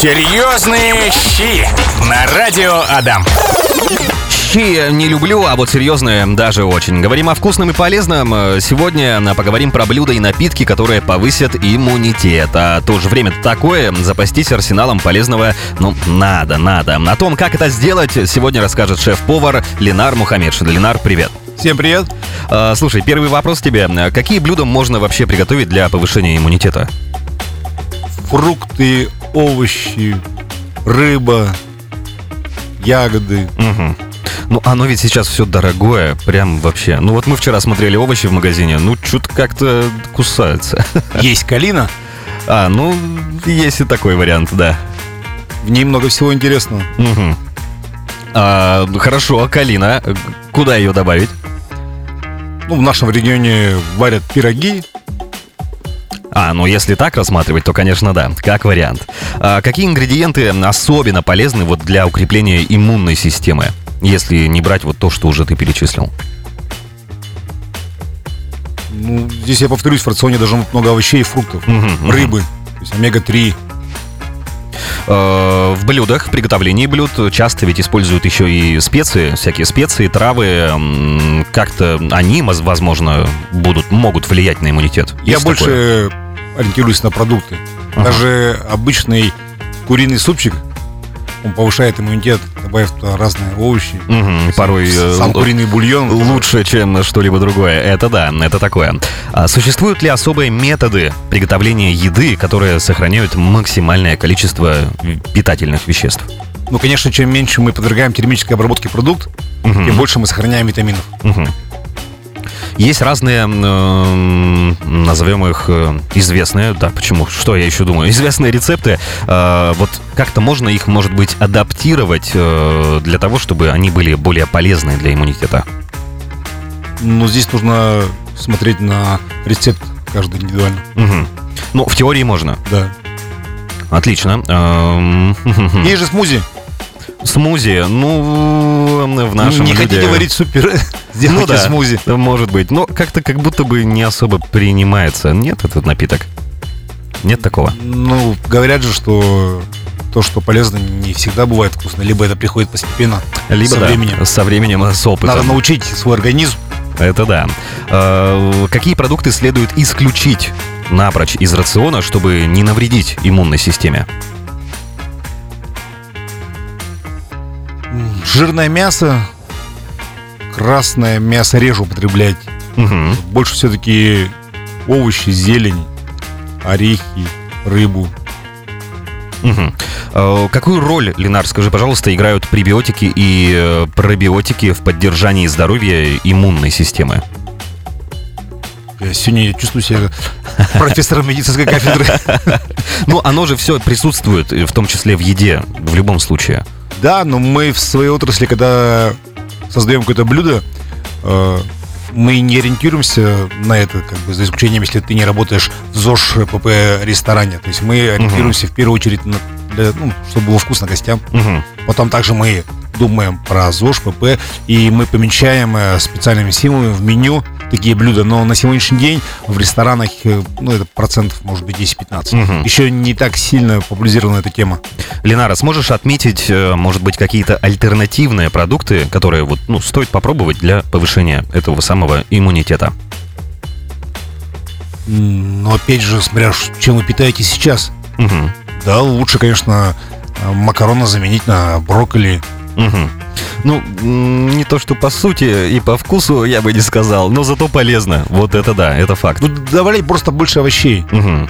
Серьезные щи на радио Адам. Щи не люблю, а вот серьезные даже очень. Говорим о вкусном и полезном. Сегодня поговорим про блюда и напитки, которые повысят иммунитет. А то же время такое, запастись арсеналом полезного, ну, надо, надо. О том, как это сделать, сегодня расскажет шеф-повар Ленар Мухаммедшин. Ленар, привет. Всем привет. А, слушай, первый вопрос тебе. Какие блюда можно вообще приготовить для повышения иммунитета? Фрукты, овощи, рыба, ягоды. Угу. Ну, оно ведь сейчас все дорогое, прям вообще. Ну, вот мы вчера смотрели овощи в магазине, ну, что-то как-то кусается. Есть калина. А, ну, есть и такой вариант, да. В ней много всего интересного. Угу. А, хорошо, а калина, куда ее добавить? Ну, в нашем регионе варят пироги. А, ну если так рассматривать, то, конечно, да, как вариант. А какие ингредиенты особенно полезны вот для укрепления иммунной системы? если не брать вот то, что уже ты перечислил? Ну, здесь я повторюсь, в рационе должно быть много овощей и фруктов, угу, рыбы, угу. то есть омега-3. Э, в блюдах, приготовлении блюд часто ведь используют еще и специи, всякие специи, травы. Как-то они, возможно, будут, могут влиять на иммунитет. Есть я такое? больше ориентируюсь на продукты. Ага. Даже обычный куриный супчик он повышает иммунитет, добавив туда разные овощи. Угу, порой э, сам куриный бульон. Лучше, чем что-либо другое. Это да, это такое. А существуют ли особые методы приготовления еды, которые сохраняют максимальное количество питательных веществ? Ну, конечно, чем меньше мы подвергаем термической обработке продукт, угу. тем больше мы сохраняем витаминов. Угу. Есть разные, э, назовем их э, известные, да, почему, что я еще думаю, известные рецепты. Э, вот как-то можно их, может быть, адаптировать э, для того, чтобы они были более полезны для иммунитета? Ну, здесь нужно смотреть на рецепт каждый индивидуально. Угу. Ну, в теории можно. Да. Отлично. Эм, Есть же смузи. Смузи, ну, в нашем Не хотите варить супер, сделайте ну, да, смузи. Может быть, но как-то как будто бы не особо принимается. Нет этот напиток? Нет такого? Ну, говорят же, что то, что полезно, не всегда бывает вкусно. Либо это приходит постепенно, Либо со да, временем. Со временем, с опытом. Надо научить свой организм. Это да. А, какие продукты следует исключить напрочь из рациона, чтобы не навредить иммунной системе? Жирное мясо, красное мясо реже употреблять. Угу. Больше все-таки овощи, зелень, орехи, рыбу. Угу. Какую роль, Ленар, скажи, пожалуйста, играют пребиотики и э, пробиотики в поддержании здоровья иммунной системы? Я сегодня чувствую себя профессором медицинской кафедры. Ну, оно же все присутствует, в том числе в еде, в любом случае. Да, но мы в своей отрасли, когда создаем какое-то блюдо, э, мы не ориентируемся на это, как бы, за исключением, если ты не работаешь в ЗОЖ ПП ресторане. То есть мы ориентируемся uh-huh. в первую очередь на, для, ну, чтобы было вкусно гостям. Uh-huh. Потом также мы думаем про ЗОЖ, ПП, и мы помечаем э, специальными символами в меню такие блюда, но на сегодняшний день в ресторанах, э, ну, это процентов, может быть, 10-15. Угу. Еще не так сильно популяризирована эта тема. Ленара, сможешь отметить, э, может быть, какие-то альтернативные продукты, которые вот, ну, стоит попробовать для повышения этого самого иммунитета? Но опять же, смотря чем вы питаетесь сейчас. Угу. Да, лучше, конечно, макароны заменить на брокколи. Угу. Ну, не то, что по сути и по вкусу я бы не сказал, но зато полезно. Вот это да, это факт. Ну, добавлять просто больше овощей. Угу.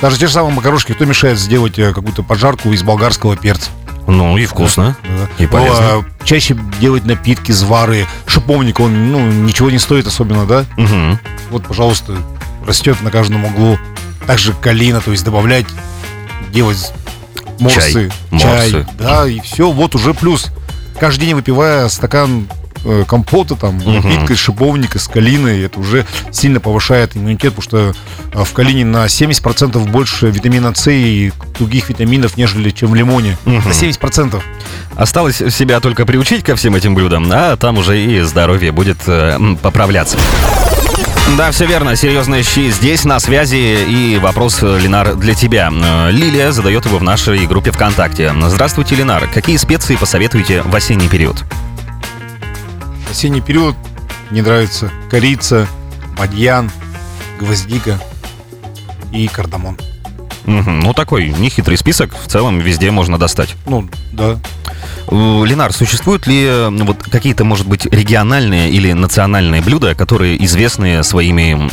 Даже те же самые макарошки, кто мешает сделать э, какую-то поджарку из болгарского перца? Ну и вкусно, да, и полезно. Но, а, чаще делать напитки, звары. Шиповник, он ну, ничего не стоит особенно, да? Угу. Вот, пожалуйста, растет на каждом углу. Также калина, то есть добавлять, делать морсы, чай, чай да, и все, вот уже плюс каждый день выпивая стакан э, компота, там, напитка из шиповника, с калиной, это уже сильно повышает иммунитет, потому что э, в калине на 70% больше витамина С и других витаминов, нежели чем в лимоне. Угу. На 70%. Осталось себя только приучить ко всем этим блюдам, а там уже и здоровье будет э, поправляться. Да, все верно. Серьезные щи здесь, на связи. И вопрос, Ленар, для тебя. Э, Лилия задает его в нашей группе ВКонтакте. Здравствуйте, Ленар. Какие специи посоветуете в осенний период? В осенний период мне нравится корица, бадьян, гвоздика и кардамон. Мгм. Ну, такой нехитрый список. В целом везде можно достать. Ну, да. Э, Ленар, существуют ли э, вот какие-то, может быть, региональные или национальные блюда, которые известны своими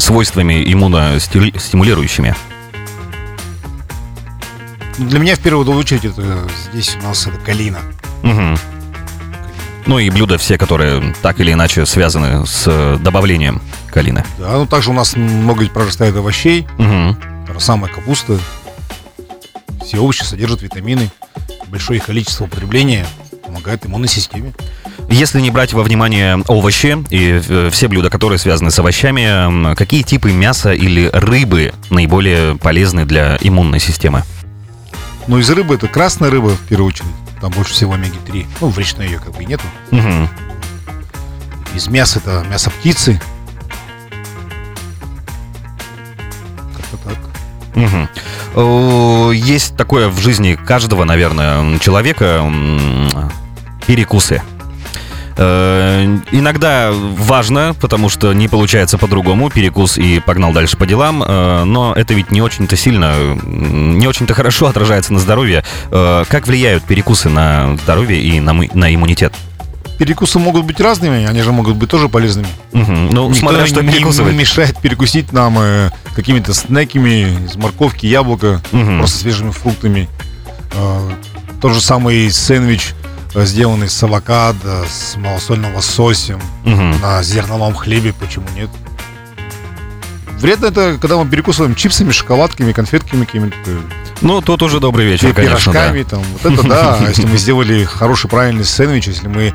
свойствами иммуностимулирующими? Для меня в первую очередь это здесь у нас это калина. Мгм. Ну и блюда все, которые так или иначе связаны с э, добавлением калины. Да, ну также у нас много прорастает овощей, же самая капуста. Все овощи содержат витамины. Большое количество употребления помогает иммунной системе. Если не брать во внимание овощи и э, все блюда, которые связаны с овощами, какие типы мяса или рыбы наиболее полезны для иммунной системы? Но из рыбы это красная рыба в первую очередь. Там больше всего омеги-3. Ну, в речной ее как бы и нету. Мгм. Из мяса это мясо птицы. О, Есть такое в жизни каждого, наверное, человека перекусы. Э, Иногда важно, потому что не получается по-другому, перекус и погнал дальше по делам, э, но это ведь не очень-то сильно, не очень-то хорошо отражается на здоровье. Как влияют перекусы на здоровье и на, на иммунитет? Перекусы могут быть разными, они же могут быть тоже полезными. Мгм. Ну, Никто смотря что не, не мешает перекусить нам э, какими-то снеками из морковки, яблока, Мгм. просто свежими фруктами. Э, тот же самый сэндвич, э, сделанный с авокадо, с малосольным лососем, Мгм. на зерновом хлебе, почему нет? Вредно это, когда мы перекусываем чипсами, шоколадками, конфетками какими-то, э, Ну, тут уже добрый вечер, конечно, да. пирожками, там, вот это да. А если мы сделали хороший, правильный сэндвич, если мы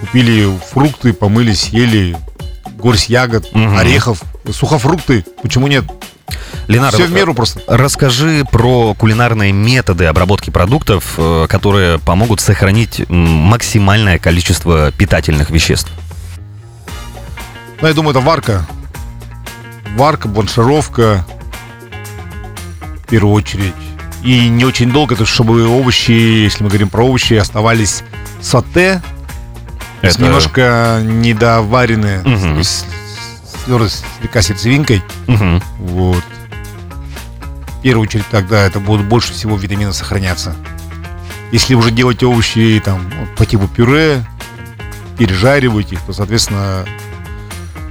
купили фрукты, помыли, съели, горсть ягод, Мгм. орехов, сухофрукты, почему нет? Ленар, Все в меру просто. Расскажи про кулинарные методы обработки продуктов, э, которые помогут сохранить максимальное количество питательных веществ. Ну, я думаю, это варка. Варка, бланшировка, в первую очередь. И не очень долго, то чтобы овощи, если мы говорим про овощи, оставались соте, Это- немножко недоваренные, есть с- слегка сердцевинкой. Мгм. Вот. В первую очередь тогда это будут больше всего витаминов сохраняться. Если уже делать овощи там по типу пюре, пережаривать их, то, соответственно,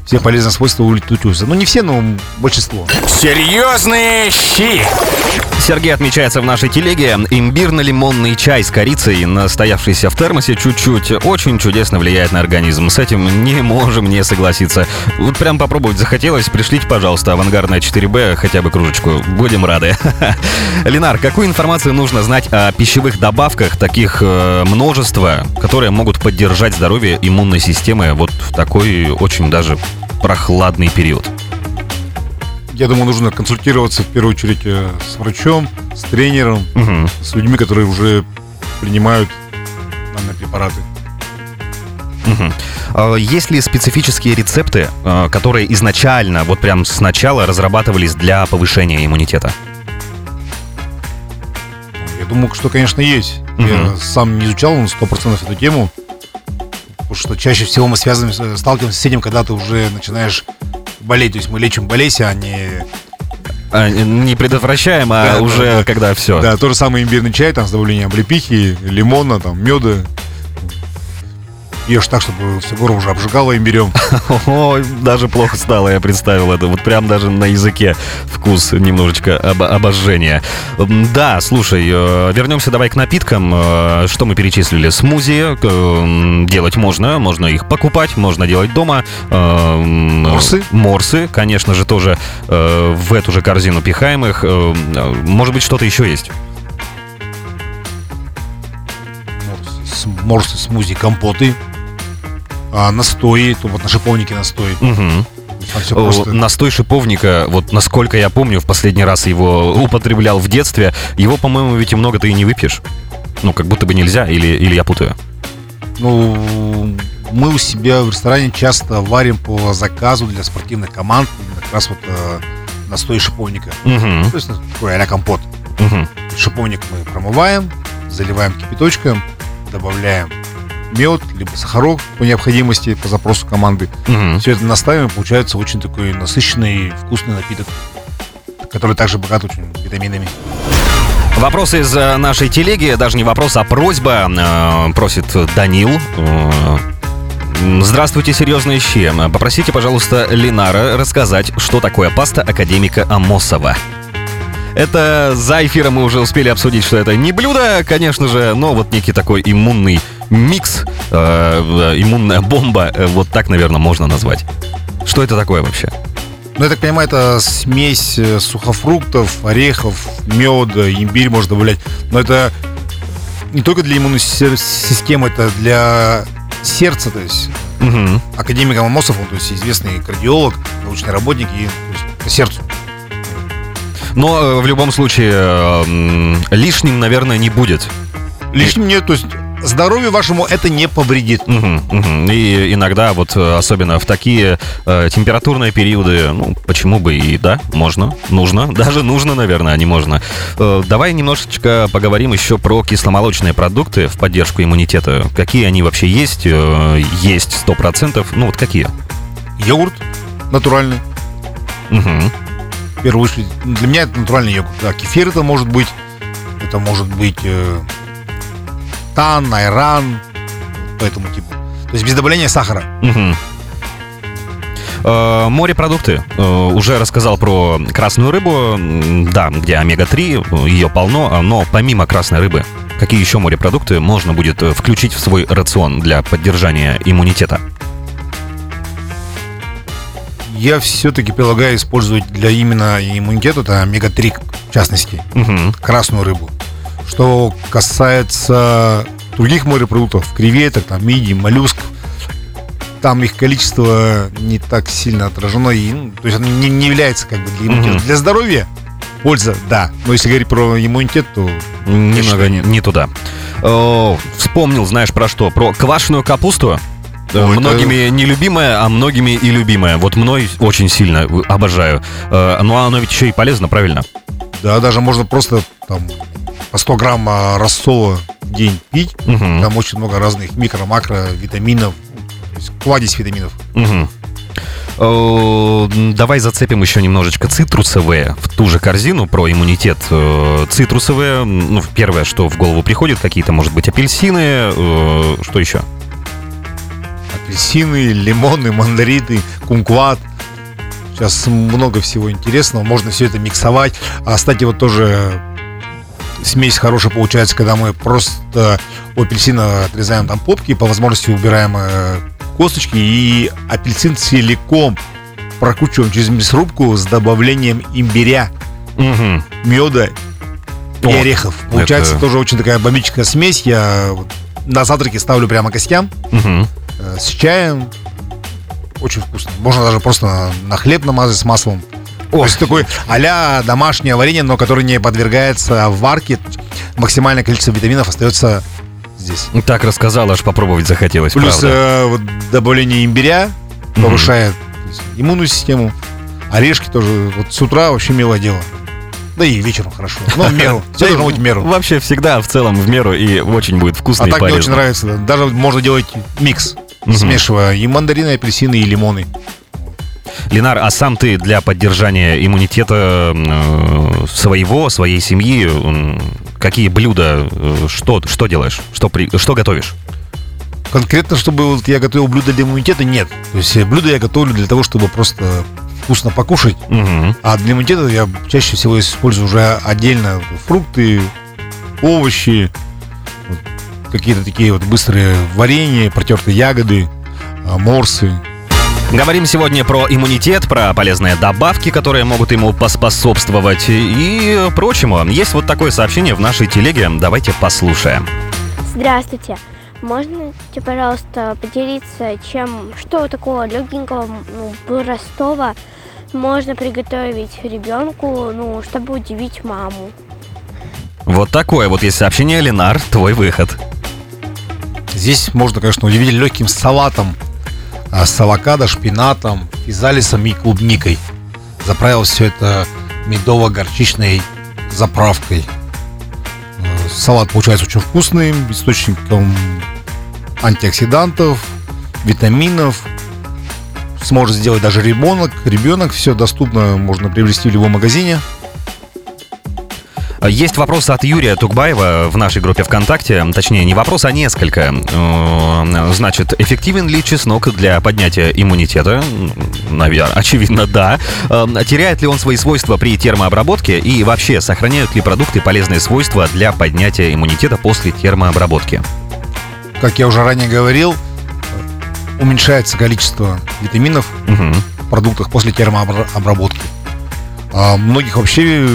все полезные свойства улетучиваются. Ну, не все, но большинство. Серьезные щи. Сергей отмечается в нашей телеге. Имбирно-лимонный чай с корицей, настоявшийся в термосе чуть-чуть, очень чудесно влияет на организм. С этим не можем не согласиться. Вот прям попробовать захотелось. Пришлите, пожалуйста, авангардная 4Б, хотя бы кружечку. Будем рады. Ленар, какую информацию нужно знать о пищевых добавках, таких э, множество, которые могут поддержать здоровье иммунной системы вот в такой очень даже прохладный период? Я думаю, нужно консультироваться в первую очередь э, с врачом, с тренером, Мгм. с людьми, которые уже принимают данные препараты. А Есть ли специфические рецепты, э, которые изначально, вот прям сначала разрабатывались для повышения иммунитета? Я думаю, что, конечно, есть. Мгм. Я сам не изучал на 100% эту тему. Потому что чаще всего мы связаны, с- сталкиваемся с этим, когда ты уже начинаешь болеть. То есть мы лечим болезнь, а не... А, не предотвращаем, а Да, уже да. когда все. Да, то же самое имбирный чай, там, с добавлением облепихи, лимона, там, меда. Ешь так, чтобы все горло уже обжигало имбирем. Ой, даже плохо стало, я представил это. Вот прям даже на языке вкус немножечко об- обожжения. Да, слушай, э, вернемся давай к напиткам. Э, Что мы перечислили? Смузи э, делать можно, можно их покупать, можно делать дома. Морсы? Морсы, конечно же, тоже в эту же корзину пихаем их. Может быть, что-то еще есть? Морсы, смузи, компоты. А настои, то вот на шиповнике настой. О, просто. Настой шиповника, вот насколько я помню, в последний раз его употреблял в детстве, его, по-моему, ведь и много ты и не выпьешь. Ну, как будто бы нельзя, или, или я путаю. Ну, мы у себя в ресторане часто варим по заказу для спортивных команд как раз вот э, настой шиповника. Мгм, То есть ну, такой а компот. мгм. Шиповник мы промываем, заливаем кипяточком, добавляем мед, либо сахарок по необходимости, по запросу команды. Мгм. Все это наставим, и получается очень такой насыщенный, вкусный напиток, который также богат очень витаминами. Вопрос из э, нашей телеги, даже не вопрос, а просьба, э, просит Данил. Э, Здравствуйте, серьезные щи. Попросите, пожалуйста, Линара рассказать, что такое паста академика Амосова. Это за эфиром мы уже успели обсудить, что это не блюдо, конечно же, но вот некий такой иммунный микс, э, иммунная бомба, э, вот так, наверное, можно назвать. Что это такое вообще? Ну, я так понимаю, это смесь э, сухофруктов, орехов, меда, имбирь можно добавлять. Но это не только для иммунной системы, это для сердца, то есть Мгм. академик Амосов, он, то есть известный кардиолог, научный работник и то есть, по сердцу. Но э, в любом случае э, лишним, наверное, не будет. Лишним нет, то есть здоровью вашему это не повредит. Мгм, мгм. И иногда вот э, особенно в такие э, температурные периоды, ну почему бы и да, можно, нужно, даже нужно, наверное, а не можно. Э, давай немножечко поговорим еще про кисломолочные продукты в поддержку иммунитета. Какие они вообще есть? Э, есть сто процентов. Ну вот какие? Йогурт натуральный. Мгм. В первую очередь, для меня это натуральный йогурт. Да, кефир это может быть, это может быть э, тан, айран, по этому типу. То есть без добавления сахара. Э, Морепродукты. Э, Уже рассказал про красную рыбу. Да, где омега-3, ее полно. а, Но помимо красной рыбы, какие еще морепродукты можно будет э, включить в свой рацион для поддержания иммунитета? Я все-таки предлагаю использовать для именно иммунитета, это омега-3 в частности, Мгм. красную рыбу. Что касается других морепродуктов, креветок, там, мидий, моллюсков, там их количество не так сильно отражено, и, ну, то есть оно не, не является как бы для иммунитета. Мгм. Для здоровья польза, да. Но если говорить про иммунитет, то Немного не, не туда. Э, Вспомнил, знаешь, про что? Про квашеную капусту. Э, Ой, это- Многими нелюбимая, а многими и любимая. Вот мной очень сильно э, обожаю. Э, Но оно ведь еще и полезно, правильно? да, даже можно просто там по 100 грамм а, рассола в день пить. Мгм. Там очень много разных микро-макро витаминов, то есть кладезь витаминов. Э, Давай зацепим еще немножечко цитрусовые в ту же корзину про иммунитет. Цитрусовые, ну, первое, что в голову приходит, какие-то, может быть, апельсины, что еще? Апельсины, лимоны, мандарины, кумкват. Сейчас много всего интересного, можно все это миксовать. А, кстати, вот тоже смесь хорошая получается, когда мы просто у апельсина отрезаем там попки, по возможности убираем э, косточки и апельсин целиком прокручиваем через мясорубку с добавлением имбиря, Мгм. меда и О, орехов. Получается это- тоже очень такая бомбическая смесь. Я на завтраке ставлю прямо костям Мгм. С чаем. Очень вкусно. Можно даже просто на, хлеб намазать с маслом. То есть такой а домашнее варенье, но которое не подвергается варке. Максимальное количество витаминов остается здесь. Так рассказал, аж попробовать захотелось, Плюс правда. э, вот добавление имбиря повышает есть, иммунную систему. Орешки тоже. Вот с утра вообще милое дело. Да и вечером хорошо. Ну, в меру. Все должно быть в меру. Вообще всегда в целом в меру и очень будет вкусно А так мне очень нравится. да. Даже можно делать микс, Мгм. смешивая и мандарины, и апельсины, и лимоны. Ленар, а сам ты для поддержания иммунитета э, своего, своей семьи, какие блюда, э, что, что делаешь, что, при, что готовишь? Конкретно, чтобы вот я готовил блюдо для иммунитета, нет. То есть э, блюдо я готовлю для того, чтобы просто вкусно покушать. Мгм. А для иммунитета я чаще всего использую уже отдельно фрукты, овощи, какие-то такие вот быстрые варенья, протертые ягоды, а, морсы. Говорим сегодня про иммунитет, про полезные добавки, которые могут ему поспособствовать и прочему. Есть вот такое сообщение в нашей телеге, давайте послушаем. Здравствуйте. Можно, пожалуйста, поделиться, чем, что такого легенького, ну, простого можно приготовить ребенку, ну, чтобы удивить маму? Вот такое вот есть сообщение, Ленар, твой выход. Здесь можно, конечно, удивить легким салатом а, с авокадо, шпинатом, физалисом и клубникой. Заправил все это медово-горчичной заправкой. Э, Салат получается очень вкусный, источником антиоксидантов, витаминов. Сможет сделать даже ребенок. Ребенок все доступно, можно приобрести в любом магазине. Есть вопрос от Юрия Тугбаева в нашей группе ВКонтакте. Точнее, не вопрос, а несколько. Значит, эффективен ли чеснок для поднятия иммунитета? Наверное, очевидно, да. Э, Теряет ли он свои свойства при термообработке? И вообще, сохраняют ли продукты полезные свойства для поднятия иммунитета после термообработки? Как я уже ранее говорил, уменьшается количество витаминов Мгм. в продуктах после термообработки. А многих вообще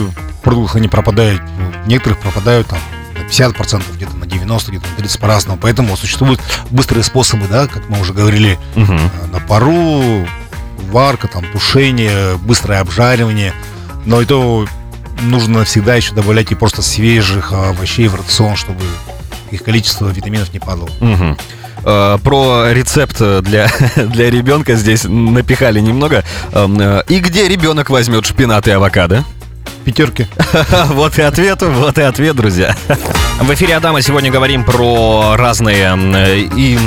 продуктах они пропадают, ну, некоторых пропадают там на 50%, где-то на 90%, где-то на 30% по-разному. Поэтому существуют быстрые способы, да, как мы уже говорили, э, на пару, варка, там, тушение, быстрое обжаривание. Но это нужно всегда еще добавлять и просто свежих овощей в рацион, чтобы их количество витаминов не падало. Э, Про рецепт для, для ребенка здесь напихали немного. Эм, э, И где ребенок возьмет шпинат и авокадо? Пятерки. Вот и ответ, вот и ответ, друзья. В эфире Адама сегодня говорим про разные и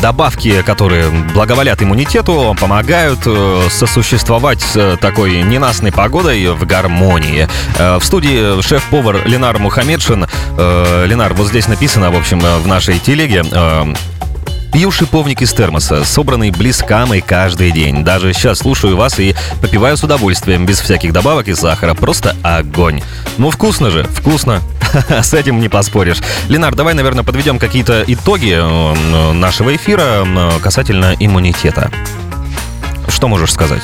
добавки, которые благоволят иммунитету, помогают э, сосуществовать с такой ненастной погодой в гармонии. Э, В студии шеф-повар Ленар Мухаммедшин. Э, Ленар, вот здесь написано, в общем, в нашей телеге, Пью шиповник из термоса, собранный близ камы каждый день. Даже сейчас слушаю вас и попиваю с удовольствием, без всяких добавок и сахара. Просто огонь. Ну, вкусно же, вкусно. С этим не поспоришь. Ленар, давай, наверное, подведем какие-то итоги э, нашего эфира касательно иммунитета. Что можешь сказать?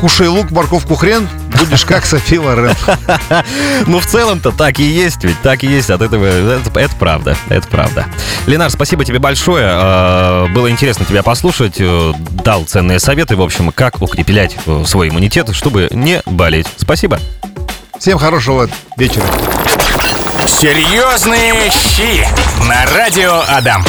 Кушай лук, морковку, хрен, будешь как София Лорен. Ну, в целом-то так и есть, ведь так и есть. От этого это, это правда, это правда. Ленар, спасибо тебе большое. Э, Было интересно тебя послушать. Э, Дал ценные советы, в общем, как укреплять э, свой иммунитет, чтобы не болеть. Спасибо. Всем хорошего вечера. Серьезные щи на радио Адам.